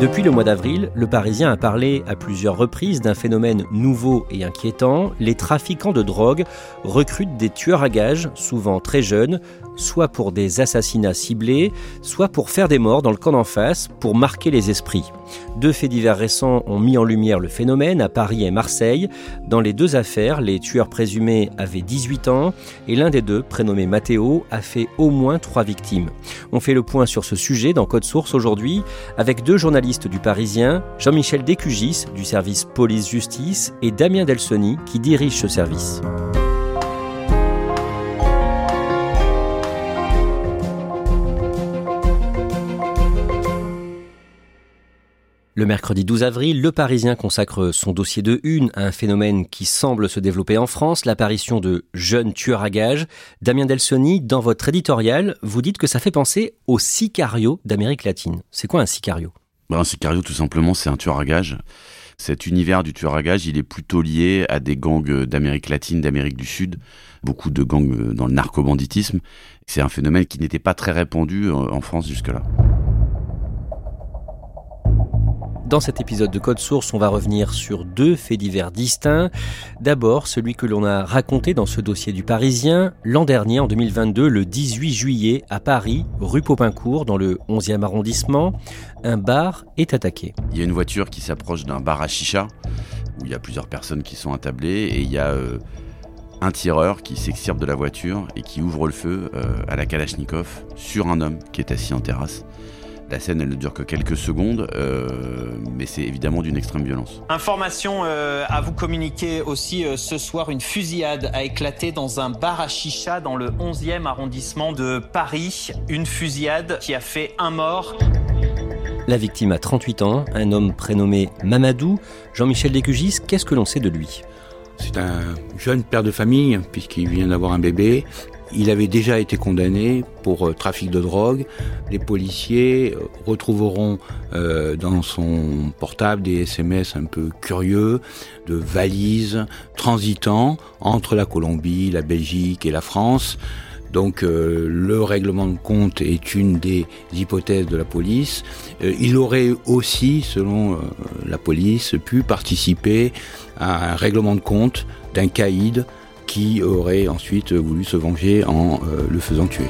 Depuis le mois d'avril, le Parisien a parlé à plusieurs reprises d'un phénomène nouveau et inquiétant. Les trafiquants de drogue recrutent des tueurs à gages, souvent très jeunes, soit pour des assassinats ciblés, soit pour faire des morts dans le camp d'en face, pour marquer les esprits. Deux faits divers récents ont mis en lumière le phénomène à Paris et Marseille. Dans les deux affaires, les tueurs présumés avaient 18 ans et l'un des deux, prénommé Matteo, a fait au moins trois victimes. On fait le point sur ce sujet dans Code Source aujourd'hui avec deux journalistes du Parisien, Jean-Michel Décugis du service police-justice et Damien Delsoni qui dirige ce service. Le mercredi 12 avril, Le Parisien consacre son dossier de une à un phénomène qui semble se développer en France, l'apparition de jeunes tueurs à gages. Damien Delsoni, dans votre éditorial, vous dites que ça fait penser au sicario d'Amérique latine. C'est quoi un sicario? Un sicario, tout simplement, c'est un tueur à gages. Cet univers du tueur à gages, il est plutôt lié à des gangs d'Amérique latine, d'Amérique du Sud, beaucoup de gangs dans le narcobanditisme. C'est un phénomène qui n'était pas très répandu en France jusque-là. Dans cet épisode de Code Source, on va revenir sur deux faits divers distincts. D'abord, celui que l'on a raconté dans ce dossier du Parisien l'an dernier, en 2022, le 18 juillet, à Paris, rue Popincourt, dans le 11e arrondissement. Un bar est attaqué. Il y a une voiture qui s'approche d'un bar à chicha, où il y a plusieurs personnes qui sont attablées, et il y a euh, un tireur qui s'extirpe de la voiture et qui ouvre le feu euh, à la Kalachnikov sur un homme qui est assis en terrasse. La scène, elle ne dure que quelques secondes, euh, mais c'est évidemment d'une extrême violence. Information euh, à vous communiquer aussi euh, ce soir, une fusillade a éclaté dans un bar à chicha dans le 11e arrondissement de Paris. Une fusillade qui a fait un mort. La victime a 38 ans, un homme prénommé Mamadou. Jean-Michel Décugis, qu'est-ce que l'on sait de lui? C'est un jeune père de famille, puisqu'il vient d'avoir un bébé. Il avait déjà été condamné pour euh, trafic de drogue. Les policiers euh, retrouveront euh, dans son portable des SMS un peu curieux de valises transitant entre la Colombie, la Belgique et la France. Donc le règlement de compte est une des hypothèses de la police. il aurait aussi, selon la police, pu participer à un règlement de compte d'un caïd qui aurait ensuite voulu se venger en euh, le faisant tuer.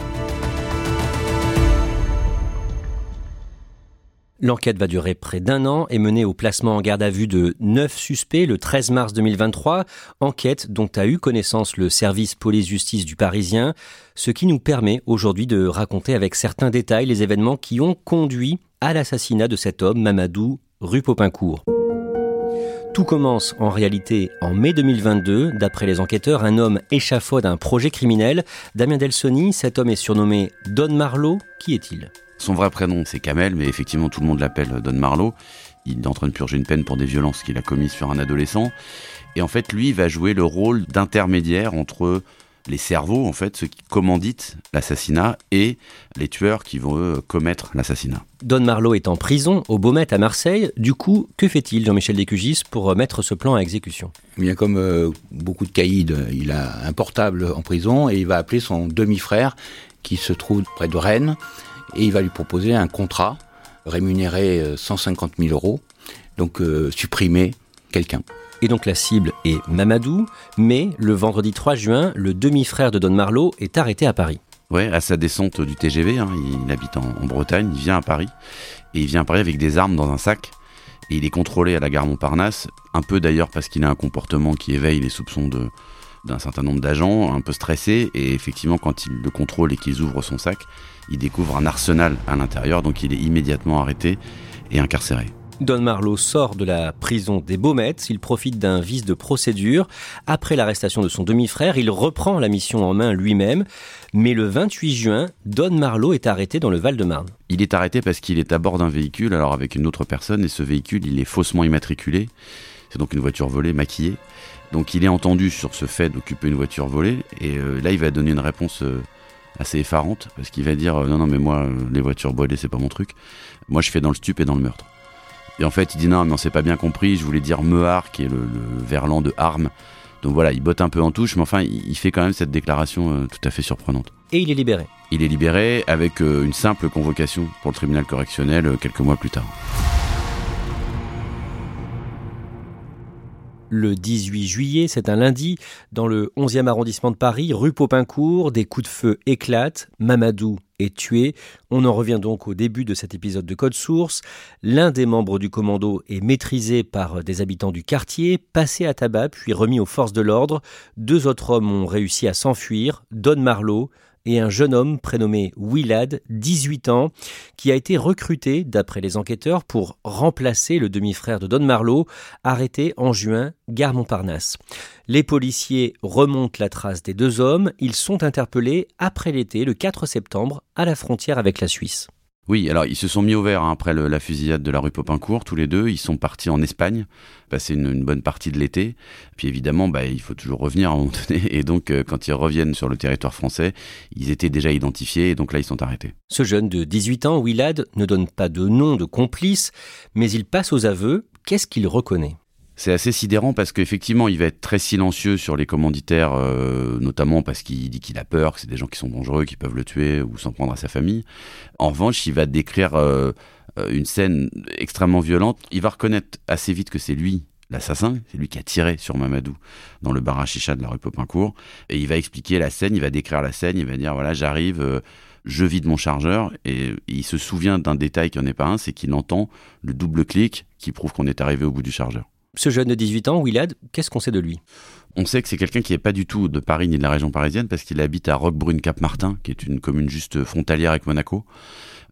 L'enquête va durer près d'un an et mener au placement en garde à vue de neuf suspects le 13 mars 2023, enquête dont a eu connaissance le service police-justice du Parisien, ce qui nous permet aujourd'hui de raconter avec certains détails les événements qui ont conduit à l'assassinat de cet homme, Mamadou, rue Popincourt. Tout commence en réalité en mai 2022. D'après les enquêteurs, un homme échafaude un projet criminel. Damien Delsoni, cet homme est surnommé Don Marlowe. Qui est-il? Son vrai prénom, c'est Kamel, mais effectivement, tout le monde l'appelle Don Marlowe. Il est en train de purger une peine pour des violences qu'il a commises sur un adolescent. Et en fait, lui va jouer le rôle d'intermédiaire entre les cerveaux, en fait, ceux qui commanditent l'assassinat et les tueurs qui vont commettre l'assassinat. Don Marlowe est en prison au Baumet à Marseille. Du coup, que fait-il, Jean-Michel Descugis, pour mettre ce plan à exécution? Eh Bien comme euh, beaucoup de caïds, il a un portable en prison et il va appeler son demi-frère qui se trouve près de Rennes et il va lui proposer un contrat rémunéré 150 euh, 000 euros donc euh, supprimer quelqu'un. Et donc la cible est Mamadou, mais le vendredi 3 juin, le demi-frère de Don Marlowe est arrêté à Paris. Ouais, à sa descente du TGV, hein, il habite en, Bretagne, il vient à Paris, et il vient à Paris avec des armes dans un sac, et il est contrôlé à la gare Montparnasse, un peu d'ailleurs parce qu'il a un comportement qui éveille les soupçons d'un certain nombre d'agents, un peu stressés, et effectivement quand il le contrôle et qu'ils ouvrent son sac, il découvre un arsenal à l'intérieur, donc il est immédiatement arrêté et incarcéré. Don Marlowe sort de la prison des Baumettes, il profite d'un vice de procédure. Après l'arrestation de son demi-frère, il reprend la mission en main lui-même. Mais le 28 juin, Don Marlowe est arrêté dans le Val-de-Marne. Il est arrêté parce qu'il est à bord d'un véhicule, alors avec une autre personne, et ce véhicule, il est faussement immatriculé. C'est donc une voiture volée, maquillée. Donc il est entendu sur ce fait d'occuper une voiture volée, et euh, là il va donner une réponse euh, assez effarante, parce qu'il va dire euh, non non mais moi les voitures volées c'est pas mon truc, moi je fais dans le stup et dans le meurtre. Et en fait, il dit non, mais on s'est pas bien compris. Je voulais dire mehar, qui est le, verlan de arme. Donc voilà, il botte un peu en touche, mais enfin, il, fait quand même cette déclaration euh, tout à fait surprenante. Et il est libéré. Il est libéré avec euh, une simple convocation pour le tribunal correctionnel euh, quelques mois plus tard. Le 18 juillet, c'est un lundi, dans le 11e arrondissement de Paris, rue Popincourt, des coups de feu éclatent, Mamadou est tué. On en revient donc au début de cet épisode de Code Source. L'un des membres du commando est maîtrisé par des habitants du quartier, passé à tabac puis remis aux forces de l'ordre. Deux autres hommes ont réussi à s'enfuir, Don Marlowe, et un jeune homme prénommé Willad, 18 ans, qui a été recruté, d'après les enquêteurs, pour remplacer le demi-frère de Don Marlowe, arrêté en juin, gare Montparnasse. Les policiers remontent la trace des deux hommes, ils sont interpellés après l'été, le 4 septembre, à la frontière avec la Suisse. Oui, alors ils se sont mis au vert hein, après la fusillade de la rue Popincourt, tous les deux. Ils sont partis en Espagne, passer une, bonne partie de l'été. Puis évidemment, bah, il faut toujours revenir à un moment donné. Et donc, euh, quand ils reviennent sur le territoire français, ils étaient déjà identifiés et donc là, ils sont arrêtés. Ce jeune de 18 ans, Willad, ne donne pas de nom de complice, mais il passe aux aveux. Qu'est-ce qu'il reconnaît? C'est assez sidérant parce qu'effectivement, il va être très silencieux sur les commanditaires, euh, notamment parce qu'il dit qu'il a peur, que c'est des gens qui sont dangereux, qui peuvent le tuer ou s'en prendre à sa famille. En revanche, il va décrire euh, euh, une scène extrêmement violente. Il va reconnaître assez vite que c'est lui l'assassin, c'est lui qui a tiré sur Mamadou dans le bar à chicha de la rue Popincourt. Et il va expliquer la scène, il va décrire la scène, il va dire voilà, j'arrive, je vide mon chargeur. Et, et il se souvient d'un détail qui n'en est pas un, c'est qu'il entend le double clic qui prouve qu'on est arrivé au bout du chargeur. Ce jeune de 18 ans, Willad, qu'est-ce qu'on sait de lui? On sait que c'est quelqu'un qui n'est pas du tout de Paris ni de la région parisienne parce qu'il habite à Roquebrune-Cap-Martin, qui est une commune juste frontalière avec Monaco.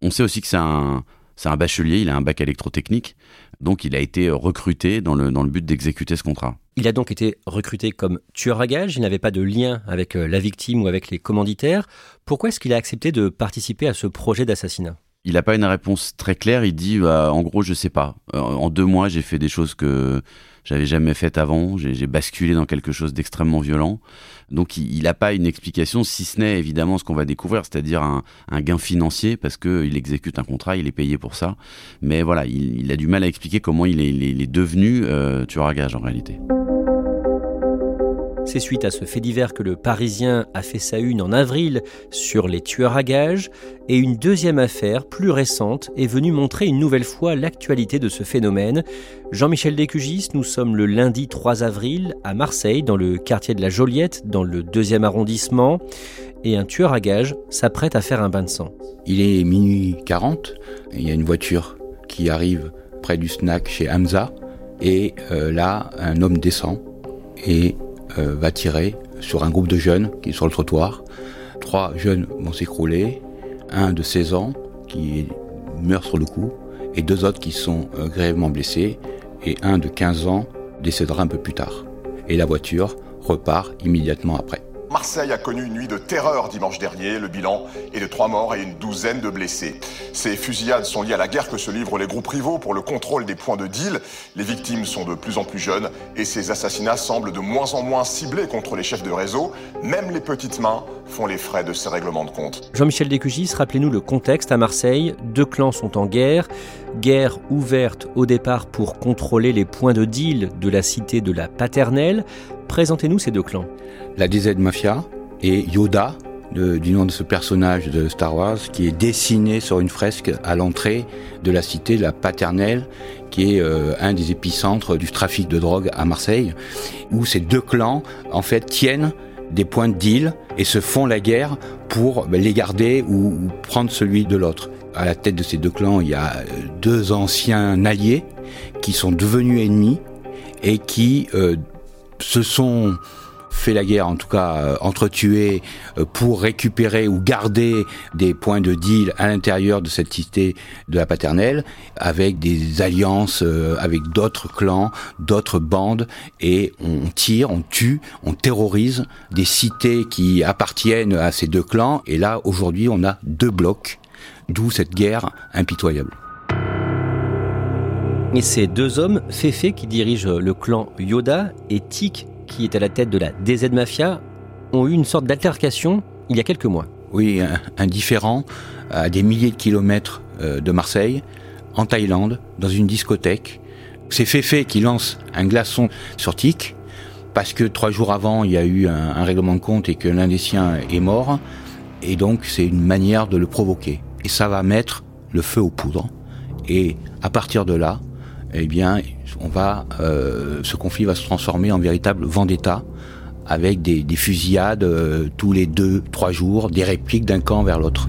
On sait aussi que c'est un, c'est un bachelier, il a un bac électrotechnique, donc il a été recruté dans le, dans le but d'exécuter ce contrat. Il a donc été recruté comme tueur à gages, il n'avait pas de lien avec euh, la victime ou avec les commanditaires. Pourquoi est-ce qu'il a accepté de participer à ce projet d'assassinat? Il n'a pas une réponse très claire. Il dit, bah, en gros, je sais pas. Euh, en deux mois, j'ai fait des choses que j'avais jamais faites avant. J'ai basculé dans quelque chose d'extrêmement violent. Donc, il n'a pas une explication, si ce n'est évidemment ce qu'on va découvrir, c'est-à-dire un, gain financier, parce qu'il exécute un contrat, il est payé pour ça. Mais voilà, il, a du mal à expliquer comment il est, devenu euh, tueur à gage en réalité. C'est suite à ce fait divers que le Parisien a fait sa une en avril sur les tueurs à gages, et une deuxième affaire, plus récente, est venue montrer une nouvelle fois l'actualité de ce phénomène. Jean-Michel Descugis, nous sommes le lundi 3 avril à Marseille, dans le quartier de la Joliette, dans le deuxième arrondissement, et un tueur à gages s'apprête à faire un bain de sang. Il est minuit 40, et il y a une voiture qui arrive près du snack chez Hamza, et euh, là, un homme descend et euh, va tirer sur un groupe de jeunes qui est sur le trottoir. Trois jeunes vont s'écrouler, un de 16 ans qui meurt sur le coup, et deux autres qui sont euh, grièvement blessés, et un de 15 ans décédera un peu plus tard. Et la voiture repart immédiatement après. Marseille a connu une nuit de terreur dimanche dernier. Le bilan est de trois morts et une douzaine de blessés. Ces fusillades sont liées à la guerre que se livrent les groupes rivaux pour le contrôle des points de deal. Les victimes sont de plus en plus jeunes et ces assassinats semblent de moins en moins ciblés contre les chefs de réseau. Même les petites mains font les frais de ces règlements de compte. Jean-Michel Descugis, rappelez-nous le contexte à Marseille. Deux clans sont en guerre. Guerre ouverte au départ pour contrôler les points de deal de la cité de la Paternelle. Présentez-nous ces deux clans. La DZ Mafia et Yoda du nom de ce personnage de Star Wars qui est dessiné sur une fresque à l'entrée de la cité la Paternelle, qui est euh, un des épicentres du trafic de drogue à Marseille, où ces deux clans en fait tiennent des points de deal et se font la guerre pour ben, les garder ou, prendre celui de l'autre. À la tête de ces deux clans, il y a euh, deux anciens alliés qui sont devenus ennemis et qui euh, se sont fait la guerre, en tout cas euh, entretués, euh, pour récupérer ou garder des points de deal à l'intérieur de cette cité de la paternelle, avec des alliances euh, avec d'autres clans, d'autres bandes, et on tire, on tue, on terrorise des cités qui appartiennent à ces deux clans, et là aujourd'hui on a deux blocs, d'où cette guerre impitoyable. Et ces deux hommes, Fefe qui dirige le clan Yoda et Tik qui est à la tête de la DZ Mafia, ont eu une sorte d'altercation il y a quelques mois. Oui, un, à des milliers de kilomètres euh, de Marseille, en Thaïlande, dans une discothèque. C'est Féfé qui lance un glaçon sur Tic, parce que trois jours avant, il y a eu un règlement de compte et que l'un des siens est mort. Et donc, c'est une manière de le provoquer. Et ça va mettre le feu aux poudres. Et à partir de là, eh bien, on va, euh, ce conflit va se transformer en véritable vendetta avec des, fusillades euh, tous les deux, trois jours, des répliques d'un camp vers l'autre.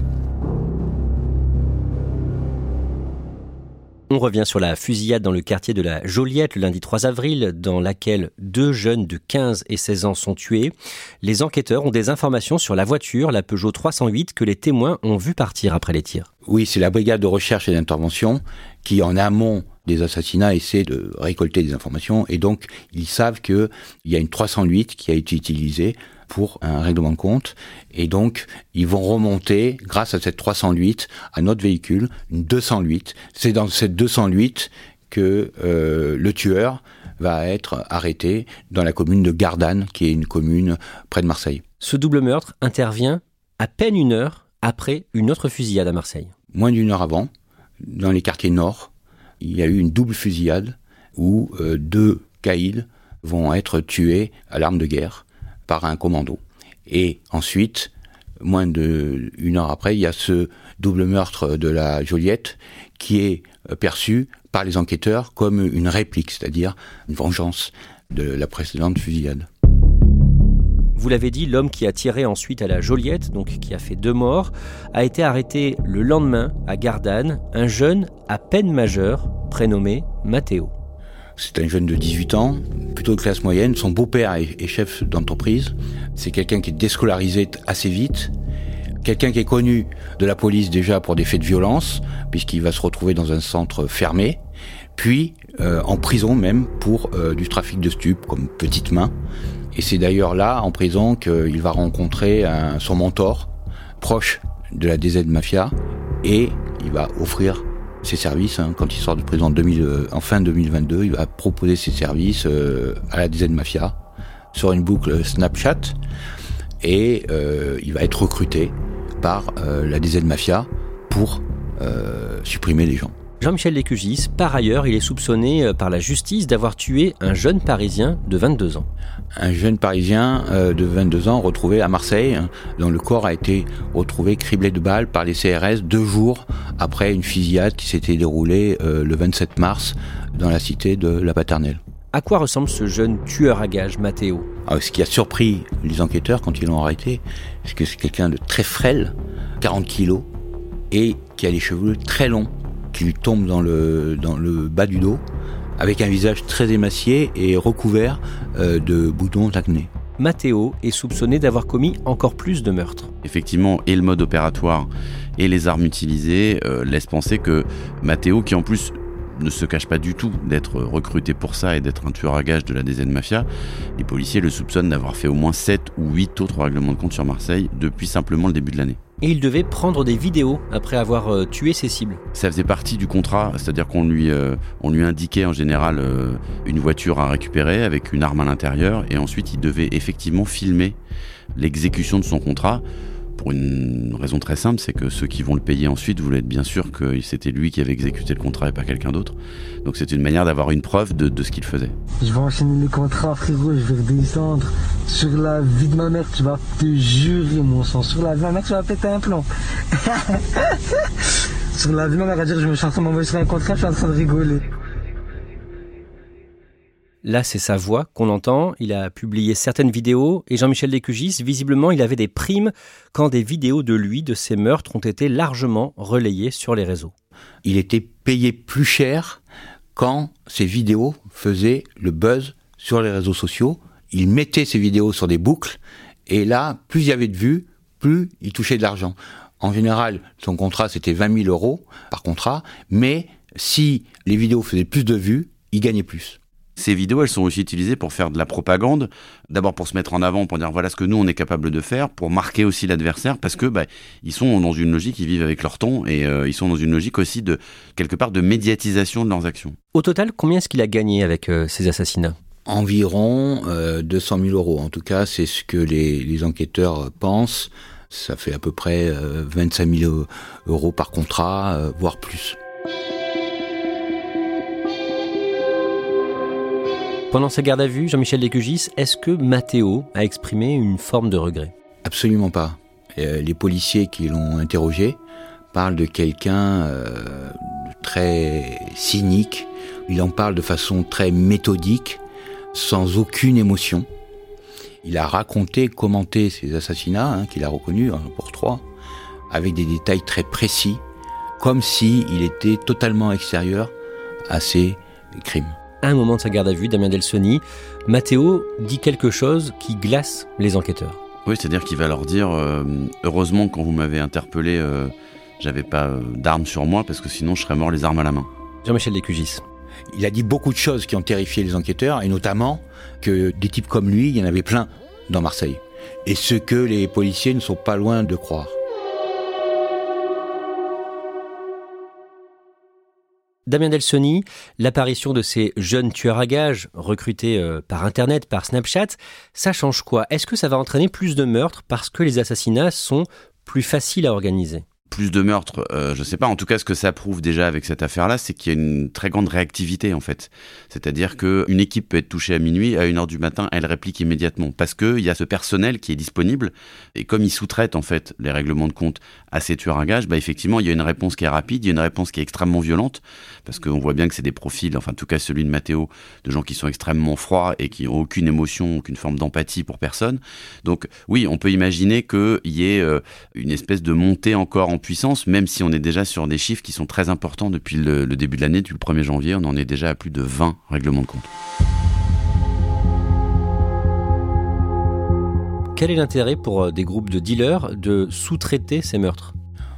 On revient sur la fusillade dans le quartier de la Joliette le lundi 3 avril, dans laquelle deux jeunes de 15 et 16 ans sont tués. Les enquêteurs ont des informations sur la voiture, la Peugeot 308, que les témoins ont vu partir après les tirs. Oui, c'est la brigade de recherche et d'intervention qui, en amont des assassinats essaient de récolter des informations et donc ils savent qu'il y a une 308 qui a été utilisée pour un règlement de compte et donc ils vont remonter grâce à cette 308 à notre véhicule une 208 c'est dans cette 208 que euh, le tueur va être arrêté dans la commune de Gardanne qui est une commune près de Marseille. Ce double meurtre intervient à peine une heure après une autre fusillade à Marseille. Moins d'une heure avant, dans les quartiers nord, il y a eu une double fusillade où euh, deux caïds vont être tués à l'arme de guerre par un commando. Et ensuite, moins d'une heure après, il y a ce double meurtre de la Joliette qui est euh, perçu par les enquêteurs comme une réplique, c'est-à-dire une vengeance de la précédente fusillade. Vous l'avez dit, l'homme qui a tiré ensuite à la Joliette, donc qui a fait deux morts, a été arrêté le lendemain à Gardanne, un jeune à peine majeur, prénommé Matteo. C'est un jeune de 18 ans, plutôt de classe moyenne. Son beau-père est chef d'entreprise. C'est quelqu'un qui est déscolarisé assez vite. Quelqu'un qui est connu de la police déjà pour des faits de violence, puisqu'il va se retrouver dans un centre fermé, puis euh, en prison même pour euh, du trafic de stupes comme petite main. Et c'est d'ailleurs là, en prison, qu'il va rencontrer son mentor, proche de la DZ Mafia, et il va offrir ses services. Hein. quand il sort de prison en, euh, en, fin 2022, il va proposer ses services euh, à la DZ Mafia sur une boucle Snapchat, et euh, il va être recruté par la DZ Mafia pour supprimer les gens. Jean-Michel Lécugis, par ailleurs, il est soupçonné euh, par la justice d'avoir tué un jeune Parisien de 22 ans. Un jeune Parisien euh, de 22 ans retrouvé à Marseille, hein, dont le corps a été retrouvé criblé de balles par les CRS deux jours après une fusillade qui s'était déroulée euh, le 27 mars dans la cité de la Paternelle. À quoi ressemble ce jeune tueur à gages, Mathéo? Ah, Ce qui a surpris les enquêteurs quand ils l'ont arrêté, c'est que c'est quelqu'un de très frêle, 40 kilos, et qui a les cheveux très longs qui lui tombe dans le, dans le bas du dos, avec un visage très émacié et recouvert euh, de boutons d'acné. Matteo est soupçonné d'avoir commis encore plus de meurtres. Effectivement, et le mode opératoire et les armes utilisées euh, laissent penser que Matteo, qui en plus ne se cache pas du tout d'être recruté pour ça et d'être un tueur à gages de la DZ Mafia, les policiers le soupçonnent d'avoir fait au moins 7 ou 8 autres règlements de compte sur Marseille depuis simplement le début de l'année et il devait prendre des vidéos après avoir euh, tué ses cibles. Ça faisait partie du contrat, c'est-à-dire qu'on lui, euh, indiquait en général euh, une voiture à récupérer avec une arme à l'intérieur et ensuite il devait effectivement filmer l'exécution de son contrat pour une raison très simple, c'est que ceux qui vont le payer ensuite voulaient être bien sûr que c'était lui qui avait exécuté le contrat et pas quelqu'un d'autre. Donc c'est une manière d'avoir une preuve de, ce qu'il faisait. Je vais enchaîner les contrats, frérot, je vais redescendre. Sur la vie de ma mère, tu vas te jurer, mon sang. Sur la vie de ma mère, tu vas péter un plan. Sur la vie de ma mère, à dire, je me suis en train d'envoyer sur un contrat, je suis en train de rigoler. Là, c'est sa voix qu'on entend. Il a publié certaines vidéos et Jean-Michel Descugis, visiblement, il avait des primes quand des vidéos de lui, de ses meurtres, ont été largement relayées sur les réseaux. Il était payé plus cher quand ses vidéos faisaient le buzz sur les réseaux sociaux. Il mettait ses vidéos sur des boucles et là, plus il y avait de vues, plus il touchait de l'argent. En général, son contrat, c'était 20 000 euros par contrat, mais si les vidéos faisaient plus de vues, il gagnait plus. Ces vidéos, elles sont aussi utilisées pour faire de la propagande. D'abord pour se mettre en avant, pour dire voilà ce que nous on est capable de faire, pour marquer aussi l'adversaire, parce que bah, ils sont dans une logique, ils vivent avec leur ton et euh, ils sont dans une logique aussi de quelque part de médiatisation de leurs actions. Au total, combien est-ce qu'il a gagné avec euh, ces assassinats? Environ 200 euh, 000 euros. En tout cas, c'est ce que les, les, enquêteurs pensent. Ça fait à peu près 25 000 euros par contrat, voire plus. Pendant sa garde à vue, Jean-Michel Descugis, est-ce que Matteo a exprimé une forme de regret? Absolument pas. Euh, les policiers qui l'ont interrogé parlent de quelqu'un euh, très cynique. Il en parle de façon très méthodique, sans aucune émotion. Il a raconté, commenté ces assassinats hein, qu'il a reconnus pour trois, avec des détails très précis, comme s'il il était totalement extérieur à ces crimes un moment de sa garde à vue, Damien Delsoni, Matteo dit quelque chose qui glace les enquêteurs. Oui, c'est-à-dire qu'il va leur dire euh, heureusement quand vous m'avez interpellé, euh, j'avais pas euh, d'armes sur moi parce que sinon je serais mort les armes à la main. Jean-Michel Descugis. Il a dit beaucoup de choses qui ont terrifié les enquêteurs et notamment que des types comme lui, il y en avait plein dans Marseille. Et ce que les policiers ne sont pas loin de croire. Damien Delsoni, l'apparition de ces jeunes tueurs à gages recrutés euh, par Internet, par Snapchat, ça change quoi? Est-ce que ça va entraîner plus de meurtres parce que les assassinats sont plus faciles à organiser? Plus de meurtres, euh, je sais pas. En tout cas, ce que ça prouve déjà avec cette affaire-là, c'est qu'il y a une très grande réactivité en fait. C'est-à-dire qu'une équipe peut être touchée à minuit, à 1h du matin, elle réplique immédiatement parce qu'il y a ce personnel qui est disponible et comme ils sous-traitent en fait les règlements de compte à ces tueurs à gages, bah effectivement, il y a une réponse qui est rapide, il y a une réponse qui est extrêmement violente parce qu'on voit bien que c'est des profils, enfin en tout cas celui de Mathéo, de gens qui sont extrêmement froids et qui n'ont aucune émotion, aucune forme d'empathie pour personne. Donc oui, on peut imaginer qu'il y ait euh, une espèce de montée encore puissance, même si on est déjà sur des chiffres qui sont très importants depuis le, début de l'année, depuis le 1er janvier, on en est déjà à plus de 20 règlements de compte. Quel est l'intérêt pour euh, des groupes de dealers de sous-traiter ces meurtres?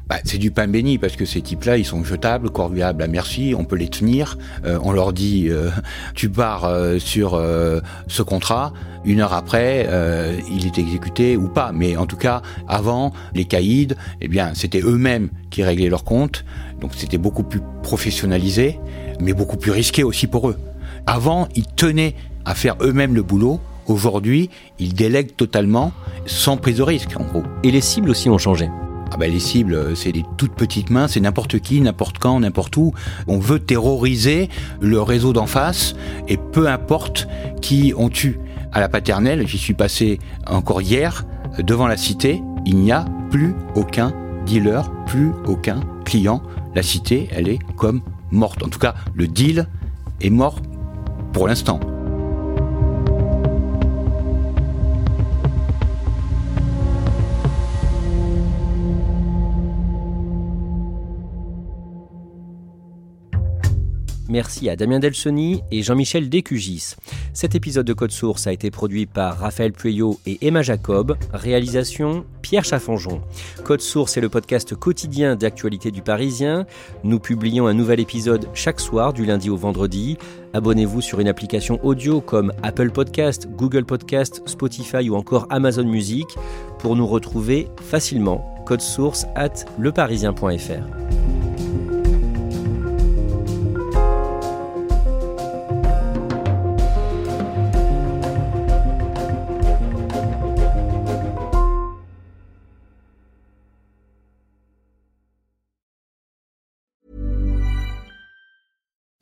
Bah, c'est du pain béni parce que ces types-là, ils sont jetables, corvéables à merci, on peut les tenir. Euh, on leur dit, euh, tu pars euh, sur ce contrat, une heure après, il est exécuté ou pas. Mais en tout cas, avant, les caïds, eh bien, c'était eux-mêmes qui réglaient leurs comptes, donc c'était beaucoup plus professionnalisé, mais beaucoup plus risqué aussi pour eux. Avant, ils tenaient à faire eux-mêmes le boulot. Aujourd'hui, ils délèguent totalement, sans prise de risque, en gros. Et les cibles aussi ont changé. Ah ben les cibles, c'est des toutes petites mains, c'est n'importe qui, n'importe quand, n'importe où. On veut terroriser le réseau d'en face et peu importe qui on tue. À la paternelle, j'y suis passé encore hier, devant la cité, il n'y a plus aucun dealer, plus aucun client. La cité, elle est comme morte. En tout cas, le deal est mort pour l'instant. Merci à Damien Delsoni et Jean-Michel Descugis. Cet épisode de Code Source a été produit par Raphaël Pueyo et Emma Jacob. Réalisation Pierre Chaffanjon. Code Source est le podcast quotidien d'actualité du Parisien. Nous publions un nouvel épisode chaque soir du lundi au vendredi. Abonnez-vous sur une application audio comme Apple Podcast, Google Podcast, Spotify ou encore Amazon Music pour nous retrouver facilement. Code source at leparisien.fr.